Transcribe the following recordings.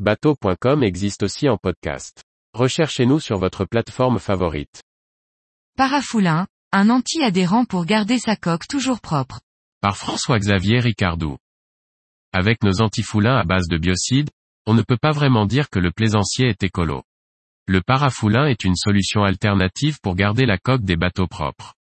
Bateau.com existe aussi en podcast. Recherchez-nous sur votre plateforme favorite. Parafoulin, un anti-adhérent pour garder sa coque toujours propre. Par François-Xavier Ricardou. Avec nos antifoulins à base de biocide, on ne peut pas vraiment dire que le plaisancier est écolo. Le parafoulin est une solution alternative pour garder la coque des bateaux propres.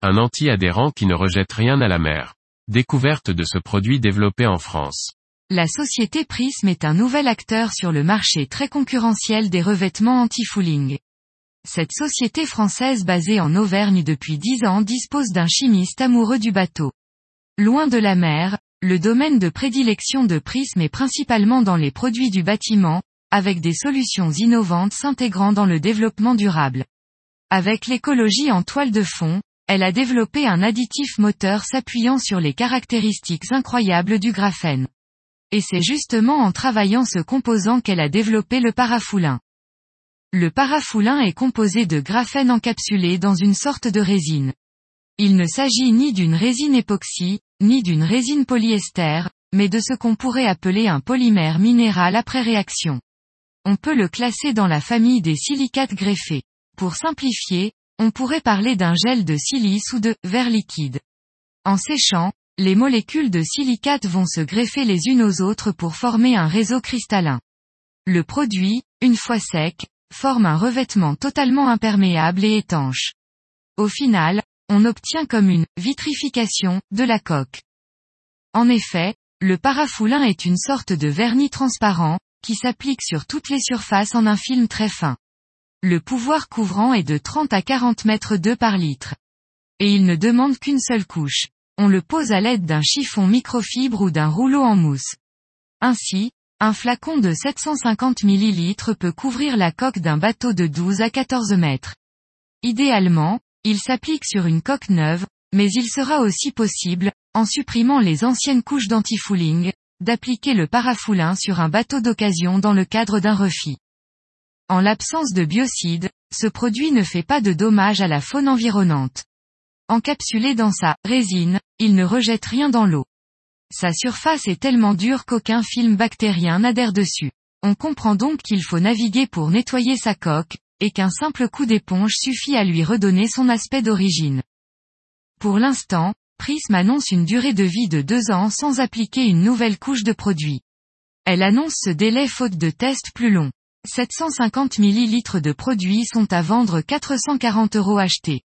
Un anti-adhérent qui ne rejette rien à la mer. Découverte de ce produit développé en France. La société Prism est un nouvel acteur sur le marché très concurrentiel des revêtements anti-fouling. Cette société française basée en Auvergne depuis dix ans dispose d'un chimiste amoureux du bateau. Loin de la mer, le domaine de prédilection de Prism est principalement dans les produits du bâtiment, avec des solutions innovantes s'intégrant dans le développement durable. Avec l'écologie en toile de fond, elle a développé un additif moteur s'appuyant sur les caractéristiques incroyables du graphène. Et c'est justement en travaillant ce composant qu'elle a développé le parafoulin. Le parafoulin est composé de graphène encapsulé dans une sorte de résine. Il ne s'agit ni d'une résine époxy, ni d'une résine polyester, mais de ce qu'on pourrait appeler un polymère minéral après réaction. On peut le classer dans la famille des silicates greffés. Pour simplifier, on pourrait parler d'un gel de silice ou de verre liquide. En séchant, les molécules de silicate vont se greffer les unes aux autres pour former un réseau cristallin. Le produit, une fois sec, forme un revêtement totalement imperméable et étanche. Au final, on obtient comme une vitrification de la coque. En effet, le parafoulin est une sorte de vernis transparent, qui s'applique sur toutes les surfaces en un film très fin. Le pouvoir couvrant est de 30 à 40 mètres d'eau par litre. Et il ne demande qu'une seule couche. On le pose à l'aide d'un chiffon microfibre ou d'un rouleau en mousse. Ainsi, un flacon de 750 ml peut couvrir la coque d'un bateau de 12 à 14 mètres. Idéalement, il s'applique sur une coque neuve, mais il sera aussi possible, en supprimant les anciennes couches d'antifouling, d'appliquer le parafoulin sur un bateau d'occasion dans le cadre d'un refit. En l'absence de biocide, ce produit ne fait pas de dommages à la faune environnante. Encapsulé dans sa résine, il ne rejette rien dans l'eau. Sa surface est tellement dure qu'aucun film bactérien n'adhère dessus. On comprend donc qu'il faut naviguer pour nettoyer sa coque, et qu'un simple coup d'éponge suffit à lui redonner son aspect d'origine. Pour l'instant, Prism annonce une durée de vie de deux ans sans appliquer une nouvelle couche de produit. Elle annonce ce délai faute de tests plus long. 750 ml de produits sont à vendre 440 euros achetés.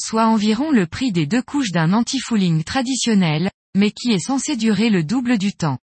Soit environ le prix des deux couches d'un anti-fouling traditionnel, mais qui est censé durer le double du temps.